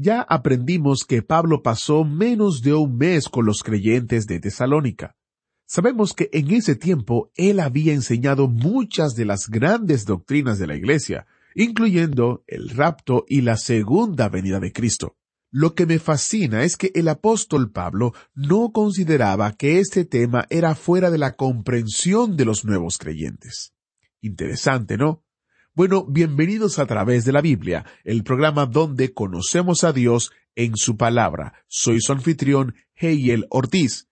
Ya aprendimos que Pablo pasó menos de un mes con los creyentes de Tesalónica. Sabemos que en ese tiempo él había enseñado muchas de las grandes doctrinas de la Iglesia, incluyendo el rapto y la segunda venida de Cristo. Lo que me fascina es que el apóstol Pablo no consideraba que este tema era fuera de la comprensión de los nuevos creyentes. Interesante, ¿no? Bueno, bienvenidos a través de la Biblia, el programa donde conocemos a Dios en su palabra. Soy su anfitrión, Heiel Ortiz.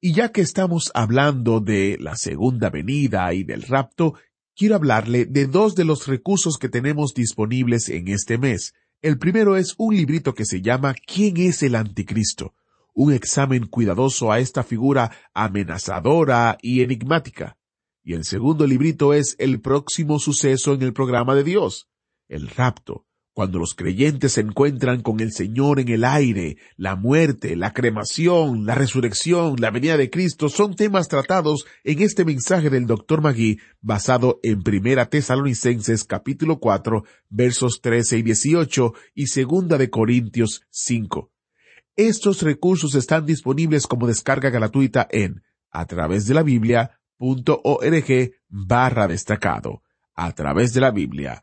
Y ya que estamos hablando de la segunda venida y del rapto, quiero hablarle de dos de los recursos que tenemos disponibles en este mes. El primero es un librito que se llama ¿Quién es el anticristo? Un examen cuidadoso a esta figura amenazadora y enigmática. Y el segundo librito es El próximo suceso en el programa de Dios, el rapto, cuando los creyentes se encuentran con el Señor en el aire, la muerte, la cremación, la resurrección, la venida de Cristo son temas tratados en este mensaje del Dr. Magui basado en Primera Tesalonicenses capítulo 4 versos 13 y 18 y Segunda de Corintios 5. Estos recursos están disponibles como descarga gratuita en a través de la Biblia.org barra destacado. A través de la Biblia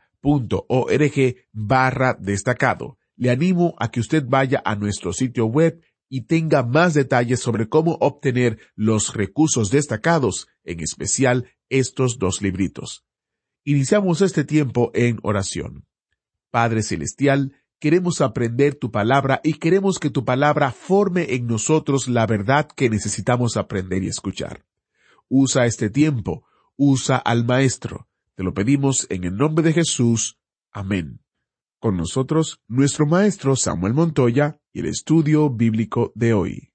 org barra destacado. Le animo a que usted vaya a nuestro sitio web y tenga más detalles sobre cómo obtener los recursos destacados, en especial estos dos libritos. Iniciamos este tiempo en oración. Padre Celestial, queremos aprender tu palabra y queremos que tu palabra forme en nosotros la verdad que necesitamos aprender y escuchar. Usa este tiempo, usa al Maestro, te lo pedimos en el nombre de Jesús. Amén. Con nosotros, nuestro maestro Samuel Montoya y el estudio bíblico de hoy.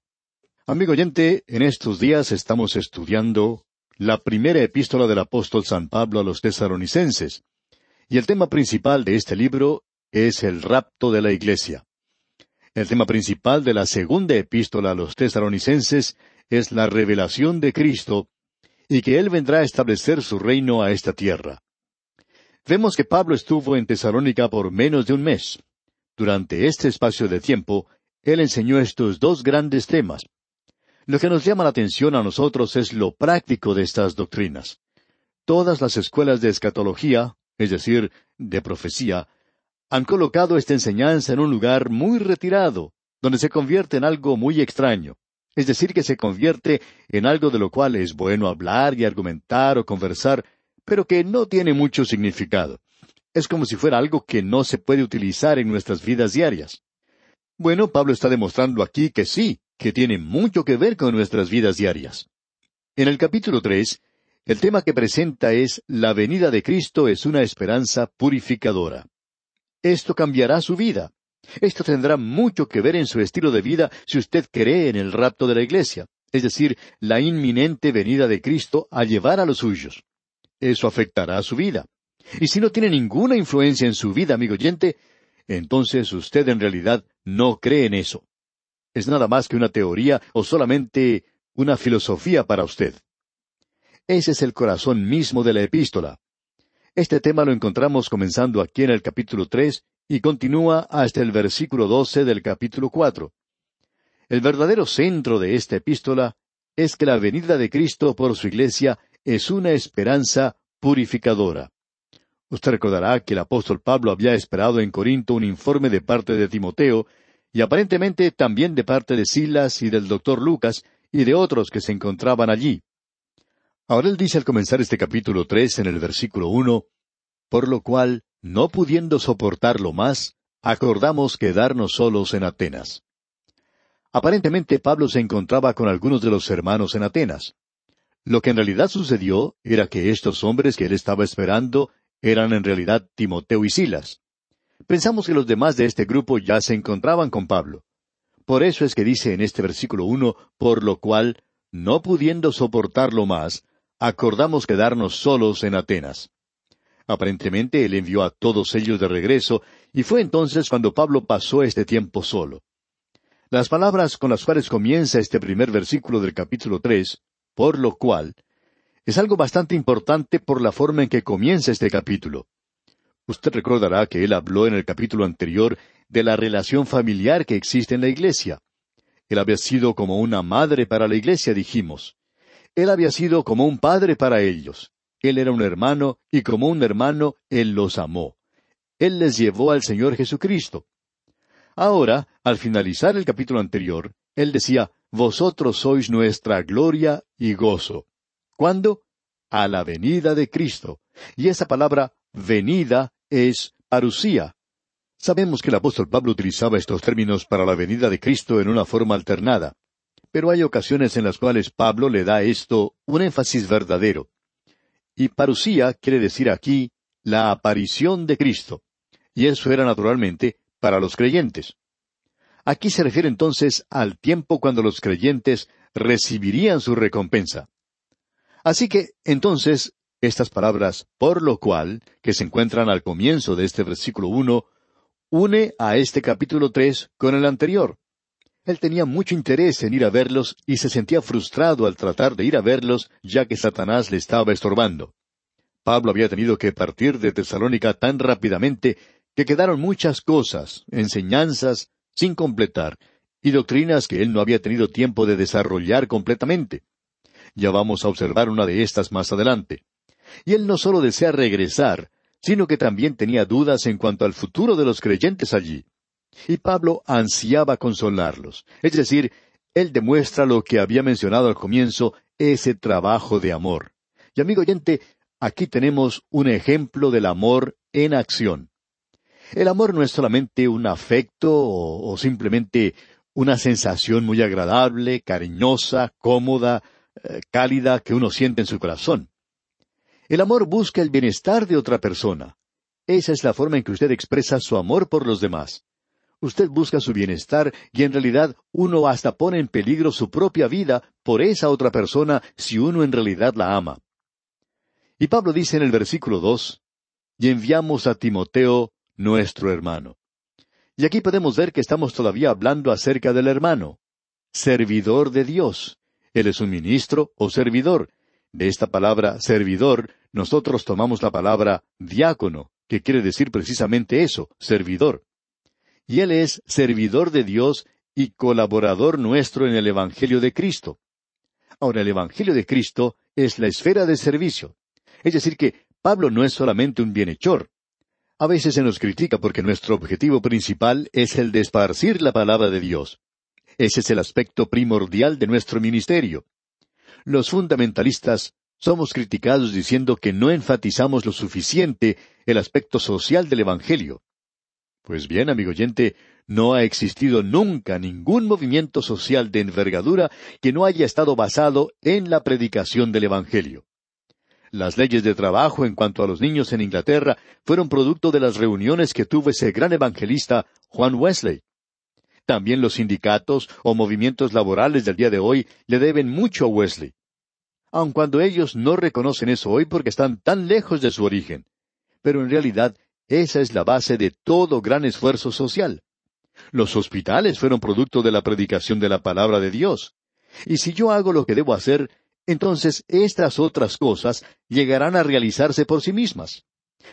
Amigo oyente, en estos días estamos estudiando la primera epístola del apóstol San Pablo a los tesalonicenses. Y el tema principal de este libro es el rapto de la iglesia. El tema principal de la segunda epístola a los tesalonicenses es la revelación de Cristo y que Él vendrá a establecer su reino a esta tierra. Vemos que Pablo estuvo en Tesalónica por menos de un mes. Durante este espacio de tiempo, Él enseñó estos dos grandes temas. Lo que nos llama la atención a nosotros es lo práctico de estas doctrinas. Todas las escuelas de escatología, es decir, de profecía, han colocado esta enseñanza en un lugar muy retirado, donde se convierte en algo muy extraño. Es decir, que se convierte en algo de lo cual es bueno hablar y argumentar o conversar, pero que no tiene mucho significado. Es como si fuera algo que no se puede utilizar en nuestras vidas diarias. Bueno, Pablo está demostrando aquí que sí, que tiene mucho que ver con nuestras vidas diarias. En el capítulo tres, el tema que presenta es La venida de Cristo es una esperanza purificadora. Esto cambiará su vida. Esto tendrá mucho que ver en su estilo de vida si usted cree en el rapto de la iglesia, es decir, la inminente venida de Cristo a llevar a los suyos. Eso afectará a su vida. Y si no tiene ninguna influencia en su vida, amigo oyente, entonces usted en realidad no cree en eso. Es nada más que una teoría o solamente una filosofía para usted. Ese es el corazón mismo de la epístola. Este tema lo encontramos comenzando aquí en el capítulo tres y continúa hasta el versículo doce del capítulo cuatro. El verdadero centro de esta epístola es que la venida de Cristo por su iglesia es una esperanza purificadora. Usted recordará que el apóstol Pablo había esperado en Corinto un informe de parte de Timoteo, y aparentemente también de parte de Silas y del doctor Lucas y de otros que se encontraban allí. Ahora él dice al comenzar este capítulo tres en el versículo uno, por lo cual no pudiendo soportarlo más, acordamos quedarnos solos en Atenas. Aparentemente Pablo se encontraba con algunos de los hermanos en Atenas. Lo que en realidad sucedió era que estos hombres que él estaba esperando eran en realidad Timoteo y Silas. Pensamos que los demás de este grupo ya se encontraban con Pablo. Por eso es que dice en este versículo uno, por lo cual, no pudiendo soportarlo más, acordamos quedarnos solos en Atenas. Aparentemente él envió a todos ellos de regreso, y fue entonces cuando Pablo pasó este tiempo solo. Las palabras con las cuales comienza este primer versículo del capítulo tres, por lo cual, es algo bastante importante por la forma en que comienza este capítulo. Usted recordará que él habló en el capítulo anterior de la relación familiar que existe en la iglesia. Él había sido como una madre para la iglesia, dijimos. Él había sido como un padre para ellos. Él era un hermano y como un hermano Él los amó. Él les llevó al Señor Jesucristo. Ahora, al finalizar el capítulo anterior, Él decía, Vosotros sois nuestra gloria y gozo. ¿Cuándo? A la venida de Cristo. Y esa palabra venida es parusía. Sabemos que el apóstol Pablo utilizaba estos términos para la venida de Cristo en una forma alternada. Pero hay ocasiones en las cuales Pablo le da esto un énfasis verdadero. Y parusía quiere decir aquí la aparición de Cristo. Y eso era naturalmente para los creyentes. Aquí se refiere entonces al tiempo cuando los creyentes recibirían su recompensa. Así que, entonces, estas palabras, por lo cual, que se encuentran al comienzo de este versículo uno, une a este capítulo tres con el anterior. Él tenía mucho interés en ir a verlos y se sentía frustrado al tratar de ir a verlos ya que Satanás le estaba estorbando. Pablo había tenido que partir de Tesalónica tan rápidamente que quedaron muchas cosas, enseñanzas, sin completar, y doctrinas que él no había tenido tiempo de desarrollar completamente. Ya vamos a observar una de estas más adelante. Y él no solo desea regresar, sino que también tenía dudas en cuanto al futuro de los creyentes allí. Y Pablo ansiaba consolarlos. Es decir, él demuestra lo que había mencionado al comienzo, ese trabajo de amor. Y amigo oyente, aquí tenemos un ejemplo del amor en acción. El amor no es solamente un afecto o, simplemente una sensación muy agradable, cariñosa, cómoda, eh, cálida que uno siente en su corazón. El amor busca el bienestar de otra persona. Esa es la forma en que usted expresa su amor por los demás. Usted busca su bienestar y en realidad uno hasta pone en peligro su propia vida por esa otra persona si uno en realidad la ama. Y Pablo dice en el versículo dos, y enviamos a Timoteo, nuestro hermano. Y aquí podemos ver que estamos todavía hablando acerca del hermano, servidor de Dios. Él es un ministro o servidor. De esta palabra servidor, nosotros tomamos la palabra diácono, que quiere decir precisamente eso, servidor y Él es servidor de Dios y colaborador nuestro en el Evangelio de Cristo. Ahora, el Evangelio de Cristo es la esfera de servicio. Es decir, que Pablo no es solamente un bienhechor. A veces se nos critica porque nuestro objetivo principal es el de esparcir la palabra de Dios. Ese es el aspecto primordial de nuestro ministerio. Los fundamentalistas somos criticados diciendo que no enfatizamos lo suficiente el aspecto social del Evangelio. Pues bien, amigo oyente, no ha existido nunca ningún movimiento social de envergadura que no haya estado basado en la predicación del Evangelio. Las leyes de trabajo en cuanto a los niños en Inglaterra fueron producto de las reuniones que tuvo ese gran evangelista Juan Wesley. También los sindicatos o movimientos laborales del día de hoy le deben mucho a Wesley. Aun cuando ellos no reconocen eso hoy porque están tan lejos de su origen. Pero en realidad esa es la base de todo gran esfuerzo social. Los hospitales fueron producto de la predicación de la palabra de Dios. Y si yo hago lo que debo hacer, entonces estas otras cosas llegarán a realizarse por sí mismas.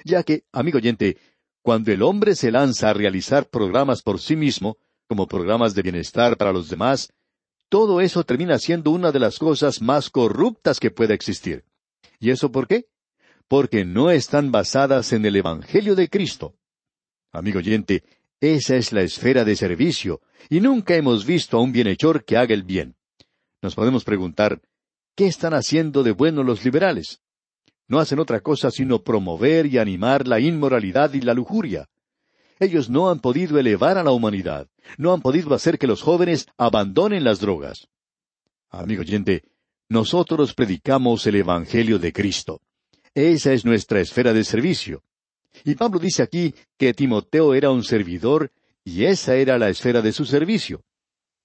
Ya que, amigo oyente, cuando el hombre se lanza a realizar programas por sí mismo, como programas de bienestar para los demás, todo eso termina siendo una de las cosas más corruptas que pueda existir. ¿Y eso por qué? Porque no están basadas en el Evangelio de Cristo. Amigo oyente, esa es la esfera de servicio, y nunca hemos visto a un bienhechor que haga el bien. Nos podemos preguntar, ¿qué están haciendo de bueno los liberales? No hacen otra cosa sino promover y animar la inmoralidad y la lujuria. Ellos no han podido elevar a la humanidad, no han podido hacer que los jóvenes abandonen las drogas. Amigo oyente, nosotros predicamos el Evangelio de Cristo. Esa es nuestra esfera de servicio. Y Pablo dice aquí que Timoteo era un servidor y esa era la esfera de su servicio.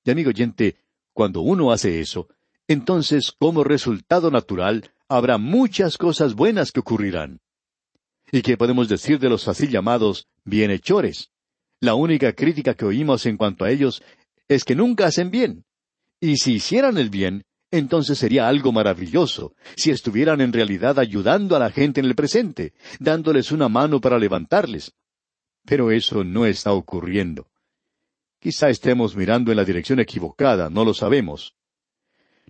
Y amigo oyente, cuando uno hace eso, entonces como resultado natural habrá muchas cosas buenas que ocurrirán. ¿Y qué podemos decir de los así llamados bienhechores? La única crítica que oímos en cuanto a ellos es que nunca hacen bien. Y si hicieran el bien, entonces sería algo maravilloso, si estuvieran en realidad ayudando a la gente en el presente, dándoles una mano para levantarles. Pero eso no está ocurriendo. Quizá estemos mirando en la dirección equivocada, no lo sabemos.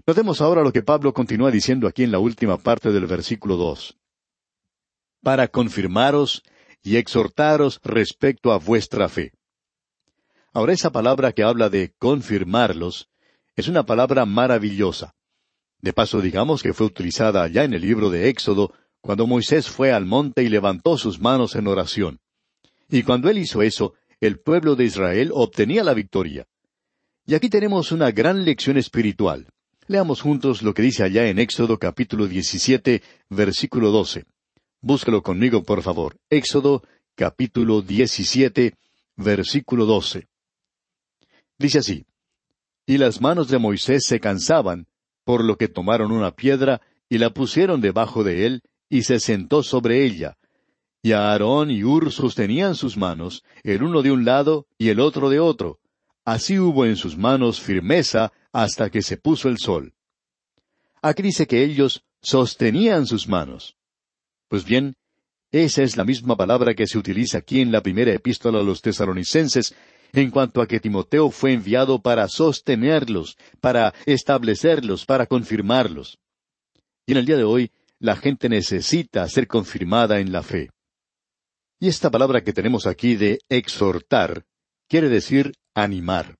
Notemos ahora lo que Pablo continúa diciendo aquí en la última parte del versículo dos. Para confirmaros y exhortaros respecto a vuestra fe. Ahora esa palabra que habla de confirmarlos es una palabra maravillosa. De paso digamos que fue utilizada allá en el libro de Éxodo cuando Moisés fue al monte y levantó sus manos en oración. Y cuando él hizo eso, el pueblo de Israel obtenía la victoria. Y aquí tenemos una gran lección espiritual. Leamos juntos lo que dice allá en Éxodo capítulo 17, versículo 12. Búscalo conmigo, por favor. Éxodo capítulo 17, versículo 12. Dice así, Y las manos de Moisés se cansaban, por lo que tomaron una piedra y la pusieron debajo de él, y se sentó sobre ella. Y a Aarón y Ur sostenían sus manos, el uno de un lado y el otro de otro. Así hubo en sus manos firmeza hasta que se puso el sol. Aquí dice que ellos sostenían sus manos. Pues bien, esa es la misma palabra que se utiliza aquí en la primera epístola a los tesalonicenses, en cuanto a que Timoteo fue enviado para sostenerlos, para establecerlos, para confirmarlos. Y en el día de hoy, la gente necesita ser confirmada en la fe. Y esta palabra que tenemos aquí de exhortar quiere decir animar.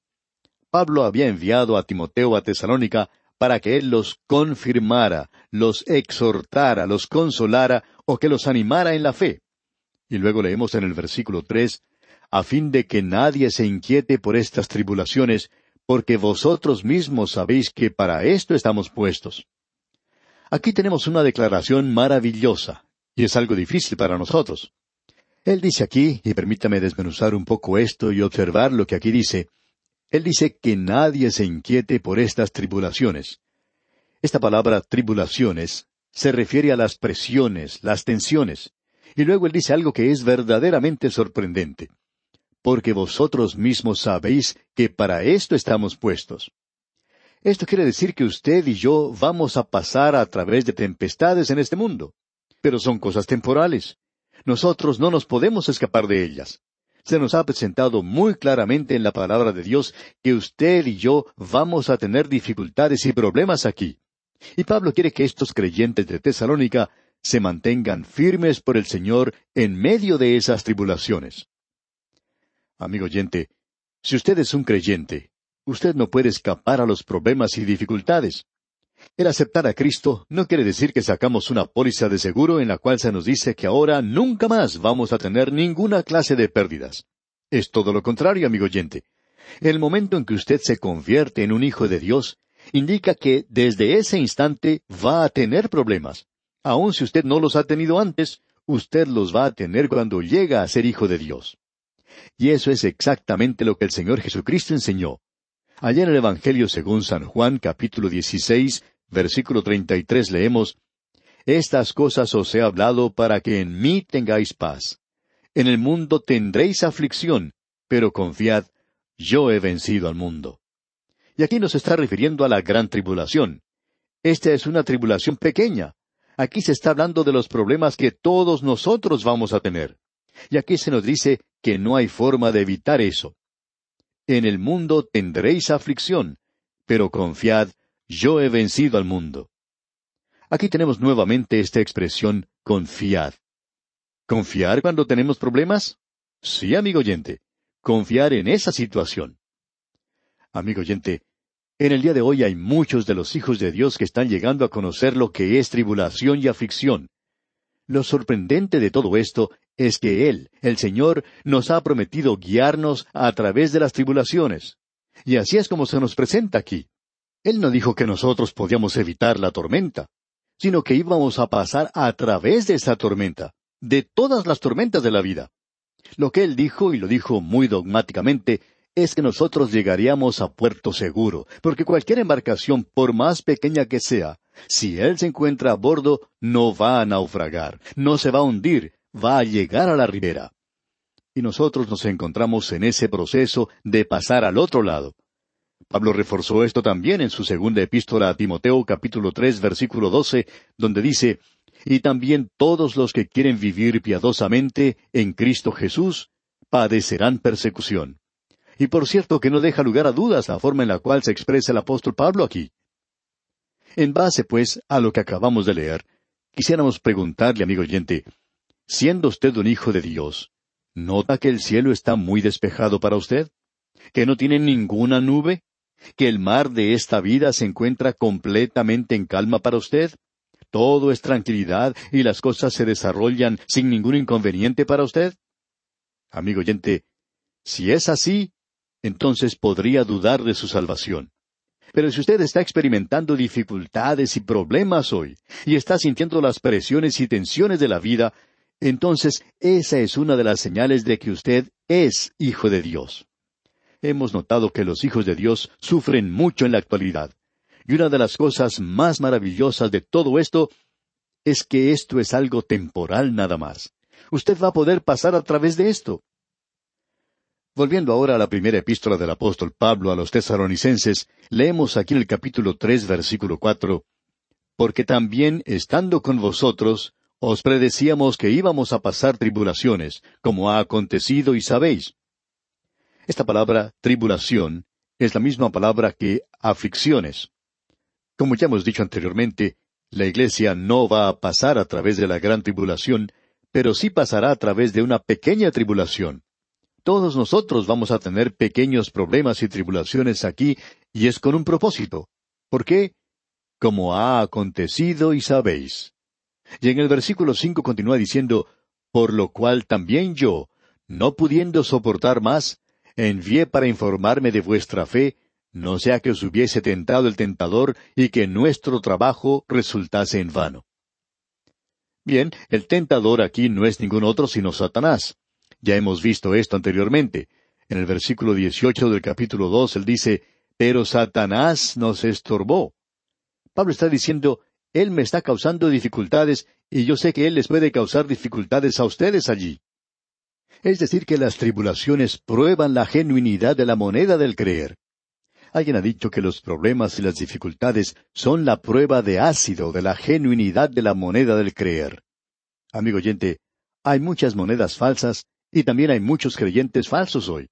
Pablo había enviado a Timoteo a Tesalónica para que él los confirmara, los exhortara, los consolara o que los animara en la fe. Y luego leemos en el versículo tres, a fin de que nadie se inquiete por estas tribulaciones, porque vosotros mismos sabéis que para esto estamos puestos. Aquí tenemos una declaración maravillosa, y es algo difícil para nosotros. Él dice aquí, y permítame desmenuzar un poco esto y observar lo que aquí dice, él dice que nadie se inquiete por estas tribulaciones. Esta palabra tribulaciones se refiere a las presiones, las tensiones. Y luego él dice algo que es verdaderamente sorprendente. Porque vosotros mismos sabéis que para esto estamos puestos. Esto quiere decir que usted y yo vamos a pasar a través de tempestades en este mundo. Pero son cosas temporales. Nosotros no nos podemos escapar de ellas se nos ha presentado muy claramente en la palabra de Dios que usted y yo vamos a tener dificultades y problemas aquí. Y Pablo quiere que estos creyentes de Tesalónica se mantengan firmes por el Señor en medio de esas tribulaciones. Amigo oyente, si usted es un creyente, usted no puede escapar a los problemas y dificultades. El aceptar a Cristo no quiere decir que sacamos una póliza de seguro en la cual se nos dice que ahora nunca más vamos a tener ninguna clase de pérdidas. Es todo lo contrario, amigo oyente. El momento en que usted se convierte en un hijo de Dios indica que desde ese instante va a tener problemas. Aun si usted no los ha tenido antes, usted los va a tener cuando llega a ser hijo de Dios. Y eso es exactamente lo que el Señor Jesucristo enseñó. Allá en el Evangelio según San Juan capítulo 16, versículo 33 leemos, Estas cosas os he hablado para que en mí tengáis paz. En el mundo tendréis aflicción, pero confiad, yo he vencido al mundo. Y aquí nos está refiriendo a la gran tribulación. Esta es una tribulación pequeña. Aquí se está hablando de los problemas que todos nosotros vamos a tener. Y aquí se nos dice que no hay forma de evitar eso. En el mundo tendréis aflicción, pero confiad, yo he vencido al mundo. Aquí tenemos nuevamente esta expresión confiad. ¿Confiar cuando tenemos problemas? Sí, amigo oyente. Confiar en esa situación. Amigo oyente, en el día de hoy hay muchos de los hijos de Dios que están llegando a conocer lo que es tribulación y aflicción. Lo sorprendente de todo esto es que Él, el Señor, nos ha prometido guiarnos a través de las tribulaciones. Y así es como se nos presenta aquí. Él no dijo que nosotros podíamos evitar la tormenta, sino que íbamos a pasar a través de esa tormenta. de todas las tormentas de la vida. Lo que él dijo, y lo dijo muy dogmáticamente, es que nosotros llegaríamos a puerto seguro, porque cualquier embarcación, por más pequeña que sea, si él se encuentra a bordo, no va a naufragar, no se va a hundir, va a llegar a la ribera. Y nosotros nos encontramos en ese proceso de pasar al otro lado. Pablo reforzó esto también en su segunda epístola a Timoteo capítulo tres versículo doce, donde dice, y también todos los que quieren vivir piadosamente en Cristo Jesús padecerán persecución. Y por cierto que no deja lugar a dudas la forma en la cual se expresa el apóstol Pablo aquí. En base, pues, a lo que acabamos de leer, quisiéramos preguntarle, amigo oyente, siendo usted un hijo de Dios, ¿nota que el cielo está muy despejado para usted? ¿Que no tiene ninguna nube? ¿Que el mar de esta vida se encuentra completamente en calma para usted? todo es tranquilidad y las cosas se desarrollan sin ningún inconveniente para usted? Amigo oyente, si es así, entonces podría dudar de su salvación. Pero si usted está experimentando dificultades y problemas hoy, y está sintiendo las presiones y tensiones de la vida, entonces esa es una de las señales de que usted es hijo de Dios. Hemos notado que los hijos de Dios sufren mucho en la actualidad. Y una de las cosas más maravillosas de todo esto es que esto es algo temporal nada más. Usted va a poder pasar a través de esto. Volviendo ahora a la primera epístola del apóstol Pablo a los tesaronicenses, leemos aquí en el capítulo tres, versículo cuatro, Porque también, estando con vosotros, os predecíamos que íbamos a pasar tribulaciones, como ha acontecido y sabéis. Esta palabra tribulación es la misma palabra que aflicciones. Como ya hemos dicho anteriormente, la Iglesia no va a pasar a través de la gran tribulación, pero sí pasará a través de una pequeña tribulación. Todos nosotros vamos a tener pequeños problemas y tribulaciones aquí, y es con un propósito. ¿Por qué? Como ha acontecido y sabéis. Y en el versículo cinco continúa diciendo, Por lo cual también yo, no pudiendo soportar más, envié para informarme de vuestra fe, no sea que os hubiese tentado el tentador y que nuestro trabajo resultase en vano. Bien, el tentador aquí no es ningún otro sino Satanás. Ya hemos visto esto anteriormente. En el versículo 18 del capítulo 2 él dice, Pero Satanás nos estorbó. Pablo está diciendo, Él me está causando dificultades y yo sé que Él les puede causar dificultades a ustedes allí. Es decir, que las tribulaciones prueban la genuinidad de la moneda del creer. Alguien ha dicho que los problemas y las dificultades son la prueba de ácido de la genuinidad de la moneda del creer. Amigo oyente, hay muchas monedas falsas y también hay muchos creyentes falsos hoy.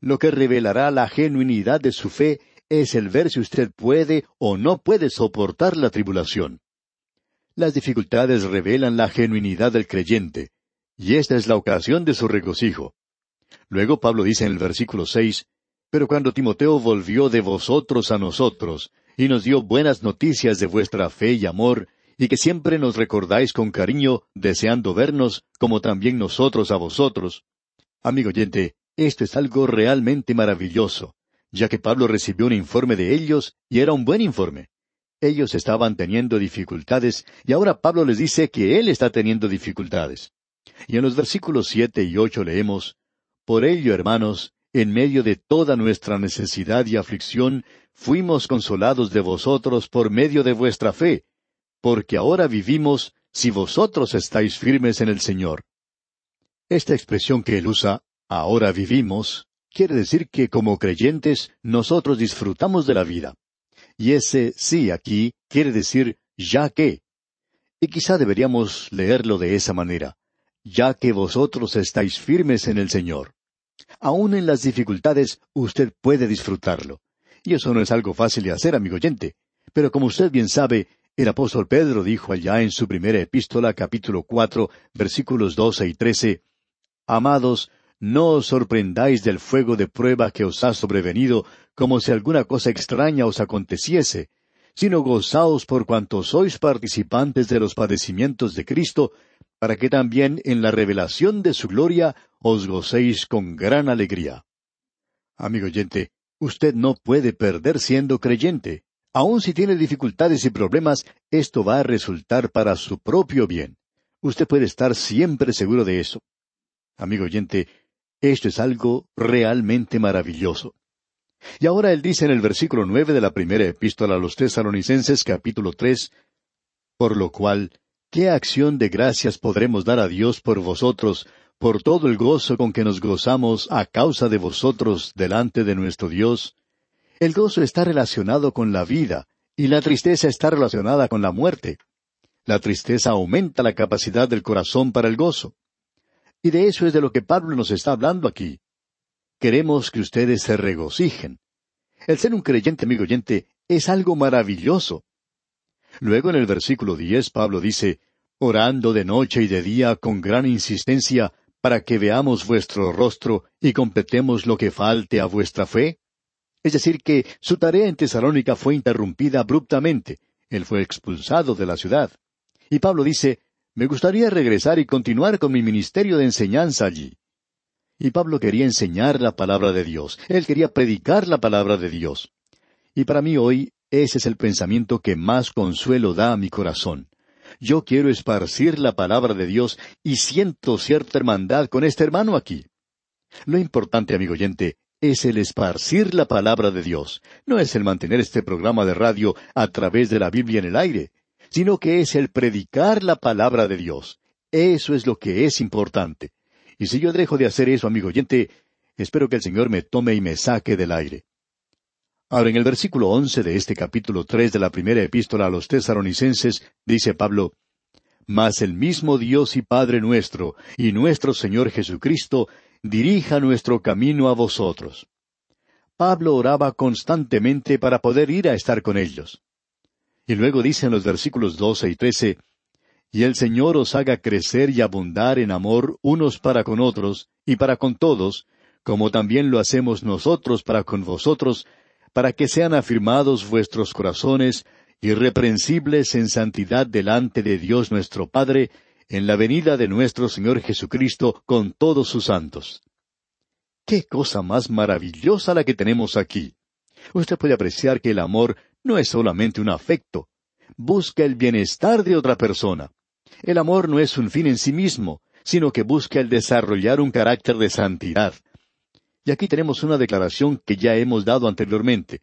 Lo que revelará la genuinidad de su fe es el ver si usted puede o no puede soportar la tribulación. Las dificultades revelan la genuinidad del creyente, y esta es la ocasión de su regocijo. Luego Pablo dice en el versículo seis, pero cuando Timoteo volvió de vosotros a nosotros, y nos dio buenas noticias de vuestra fe y amor, y que siempre nos recordáis con cariño, deseando vernos, como también nosotros a vosotros. Amigo oyente, esto es algo realmente maravilloso, ya que Pablo recibió un informe de ellos, y era un buen informe. Ellos estaban teniendo dificultades, y ahora Pablo les dice que él está teniendo dificultades. Y en los versículos siete y ocho leemos, Por ello, hermanos, en medio de toda nuestra necesidad y aflicción, fuimos consolados de vosotros por medio de vuestra fe, porque ahora vivimos si vosotros estáis firmes en el Señor. Esta expresión que él usa, ahora vivimos, quiere decir que como creyentes nosotros disfrutamos de la vida. Y ese sí aquí quiere decir ya que. Y quizá deberíamos leerlo de esa manera, ya que vosotros estáis firmes en el Señor. Aún en las dificultades usted puede disfrutarlo. Y eso no es algo fácil de hacer, amigo oyente. Pero como usted bien sabe, el apóstol Pedro dijo allá en su primera epístola, capítulo cuatro, versículos doce y trece, Amados, no os sorprendáis del fuego de prueba que os ha sobrevenido, como si alguna cosa extraña os aconteciese, sino gozaos por cuanto sois participantes de los padecimientos de Cristo, para que también en la revelación de su gloria os gocéis con gran alegría. Amigo oyente, usted no puede perder siendo creyente. Aun si tiene dificultades y problemas, esto va a resultar para su propio bien. Usted puede estar siempre seguro de eso. Amigo oyente, esto es algo realmente maravilloso. Y ahora él dice en el versículo nueve de la primera epístola a los tesalonicenses capítulo tres, por lo cual, ¿qué acción de gracias podremos dar a Dios por vosotros, por todo el gozo con que nos gozamos a causa de vosotros delante de nuestro Dios? El gozo está relacionado con la vida, y la tristeza está relacionada con la muerte. La tristeza aumenta la capacidad del corazón para el gozo. Y de eso es de lo que Pablo nos está hablando aquí. Queremos que ustedes se regocijen. El ser un creyente, amigo oyente, es algo maravilloso. Luego en el versículo diez Pablo dice, orando de noche y de día con gran insistencia para que veamos vuestro rostro y completemos lo que falte a vuestra fe. Es decir, que su tarea en Tesalónica fue interrumpida abruptamente. Él fue expulsado de la ciudad. Y Pablo dice, me gustaría regresar y continuar con mi ministerio de enseñanza allí. Y Pablo quería enseñar la palabra de Dios. Él quería predicar la palabra de Dios. Y para mí hoy ese es el pensamiento que más consuelo da a mi corazón. Yo quiero esparcir la palabra de Dios y siento cierta hermandad con este hermano aquí. Lo importante, amigo oyente, es el esparcir la palabra de Dios. No es el mantener este programa de radio a través de la Biblia en el aire, sino que es el predicar la palabra de Dios. Eso es lo que es importante. Y si yo dejo de hacer eso, amigo oyente, espero que el Señor me tome y me saque del aire. Ahora, en el versículo once de este capítulo tres de la primera epístola a los tesaronicenses, dice Pablo, Mas el mismo Dios y Padre nuestro, y nuestro Señor Jesucristo, dirija nuestro camino a vosotros. Pablo oraba constantemente para poder ir a estar con ellos. Y luego dice en los versículos doce y trece, Y el Señor os haga crecer y abundar en amor unos para con otros y para con todos, como también lo hacemos nosotros para con vosotros, para que sean afirmados vuestros corazones, irreprensibles en santidad delante de Dios nuestro Padre, en la venida de nuestro Señor Jesucristo con todos sus santos. ¡Qué cosa más maravillosa la que tenemos aquí! Usted puede apreciar que el amor no es solamente un afecto, busca el bienestar de otra persona. El amor no es un fin en sí mismo, sino que busca el desarrollar un carácter de santidad. Y aquí tenemos una declaración que ya hemos dado anteriormente.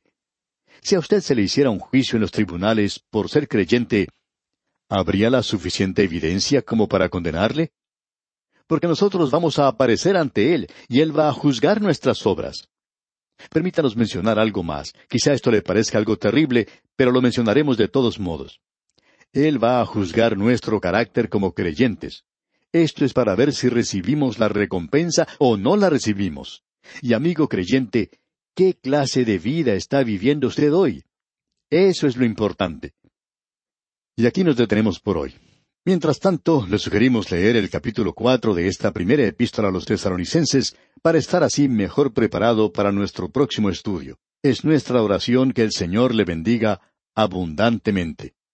Si a usted se le hiciera un juicio en los tribunales por ser creyente, ¿habría la suficiente evidencia como para condenarle? Porque nosotros vamos a aparecer ante Él y Él va a juzgar nuestras obras. Permítanos mencionar algo más. Quizá esto le parezca algo terrible, pero lo mencionaremos de todos modos. Él va a juzgar nuestro carácter como creyentes. Esto es para ver si recibimos la recompensa o no la recibimos. Y amigo creyente, ¿qué clase de vida está viviendo usted hoy? Eso es lo importante. Y aquí nos detenemos por hoy. Mientras tanto, le sugerimos leer el capítulo cuatro de esta primera epístola a los tesaronicenses para estar así mejor preparado para nuestro próximo estudio. Es nuestra oración que el Señor le bendiga abundantemente.